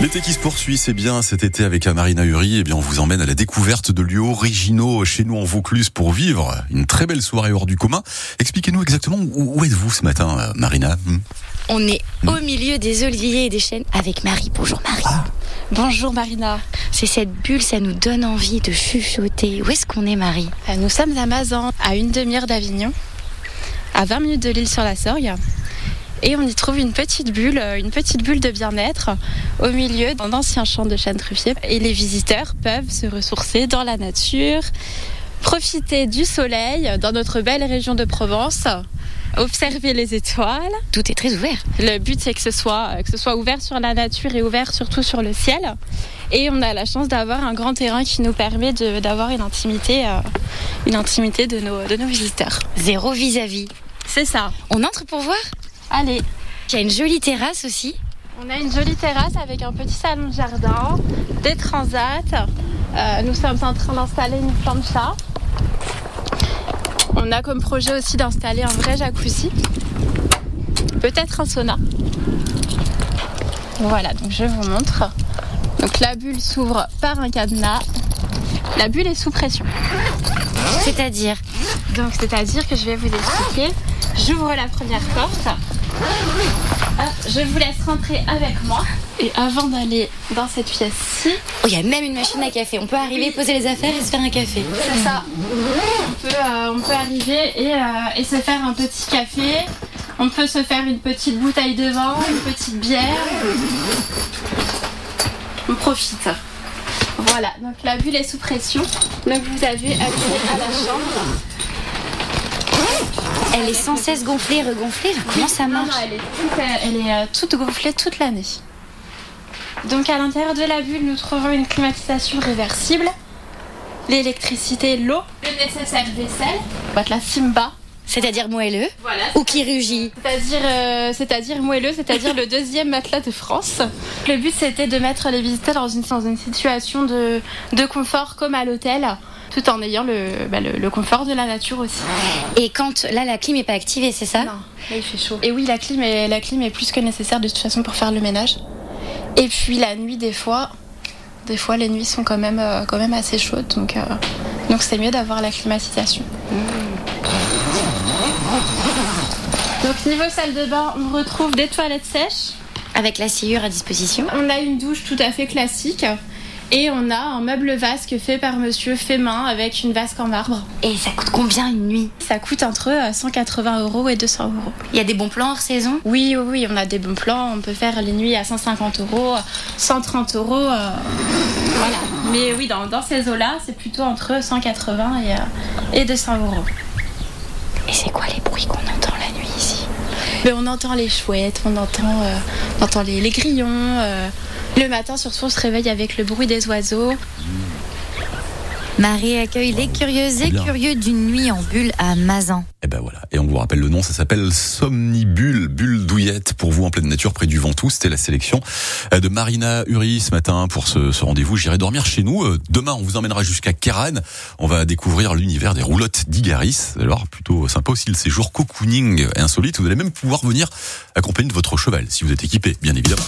L'été qui se poursuit, c'est bien cet été avec Marina Uri. Eh bien, on vous emmène à la découverte de lieux originaux chez nous en Vaucluse pour vivre une très belle soirée hors du commun. Expliquez-nous exactement où, êtes-vous ce matin, euh, Marina? Hmm? On est au milieu des oliviers et des chênes avec Marie. Bonjour Marie. Ah. Bonjour Marina. C'est cette bulle, ça nous donne envie de chuchoter. Où est-ce qu'on est Marie? Euh, Nous sommes à Mazan, à une demi-heure d'Avignon, à 20 minutes de l'île sur la Sorgue et on y trouve une petite bulle, euh, une petite bulle de bien-être au milieu d'un ancien champ de chêne truffier. Et les visiteurs peuvent se ressourcer dans la nature, profiter du soleil dans notre belle région de Provence observer les étoiles. Tout est très ouvert. Le but c'est que ce soit que ce soit ouvert sur la nature et ouvert surtout sur le ciel. Et on a la chance d'avoir un grand terrain qui nous permet d'avoir une intimité, euh, une intimité de nos, de nos visiteurs. Zéro vis-à-vis. C'est ça. On entre pour voir? Allez. Il y a une jolie terrasse aussi. On a une jolie terrasse avec un petit salon de jardin, des transats. Euh, nous sommes en train d'installer une plancha. On a comme projet aussi d'installer un vrai jacuzzi. Peut-être un sauna. Voilà, donc je vous montre. Donc la bulle s'ouvre par un cadenas. La bulle est sous pression. C'est-à-dire? Donc c'est-à-dire que je vais vous expliquer. J'ouvre la première porte je vous laisse rentrer avec moi. Et avant d'aller dans cette pièce-ci. Oh, il y a même une machine à café. On peut arriver, poser les affaires et se faire un café. C'est ça. On peut, euh, on peut arriver et, euh, et, se faire un petit café. On peut se faire une petite bouteille de vin, une petite bière. On profite. Voilà, donc la bulle est sous pression. Donc vous avez accès à la chambre. Elle est sans cesse gonflée, regonflée. Comment ça marche elle est, toute, elle est euh, toute gonflée toute l'année. Donc à l'intérieur de la bulle, nous trouvons une climatisation réversible, l'électricité, l'eau, le nécessaire vaisselle, la Simba. C'est-à-dire moelleux voilà, Ou qui rugit C'est-à-dire euh, c'est-à-dire moelleux, c'est-à-dire le deuxième matelas de France. Le but c'était de mettre les visiteurs dans une, dans une situation de, de confort comme à l'hôtel tout en ayant bah, le, le, confort de la nature aussi. Et quand là la clim n'est pas activée, c'est ça? Non, là il fait chaud. Et oui, la clim, est, la clim est plus que nécessaire de toute façon pour faire le ménage. Et puis la nuit, des fois, des fois les nuits sont quand même, euh, quand même assez chaudes, donc euh, donc c'est mieux d'avoir la climatisation. Donc niveau salle de bain, on retrouve des toilettes sèches. Avec la sciure à disposition. On a une douche tout à fait classique. Et on a un meuble vasque fait par monsieur, fait main, avec une vasque en marbre. Et ça coûte combien une nuit? Ça coûte entre 180 euh, euros et 200 euros. Il y a des bons plans hors saison? Oui, oui, oui, on a des bons plans. On peut faire les nuits à 150 euros, 130 euros. Euh, voilà. Mais oui, dans, ces eaux-là, c'est plutôt entre 180 et, euh, et 200 euros. Et c'est quoi les bruits qu'on entend la nuit ici? Mais On entend les chouettes, on entend, on entend les, les grillons. Le matin, surtout, on se réveille avec le bruit des oiseaux. Marie accueille les curieuses et curieux d'une nuit en bulle à Mazan. Et eh ben voilà. Et on vous rappelle le nom, ça s'appelle Somnibule, bulle douillette pour vous en pleine nature près du Ventoux. C'était la sélection euh, de Marina Uri ce matin pour ce, ce rendez-vous. J'irai dormir chez nous. Euh, demain, on vous emmènera jusqu'à Kéran. On va découvrir l'univers des roulottes d'Igaris. Alors, plutôt sympa aussi le séjour cocooning et insolite. Vous allez même pouvoir venir accompagner de votre cheval si vous êtes équipé, bien évidemment.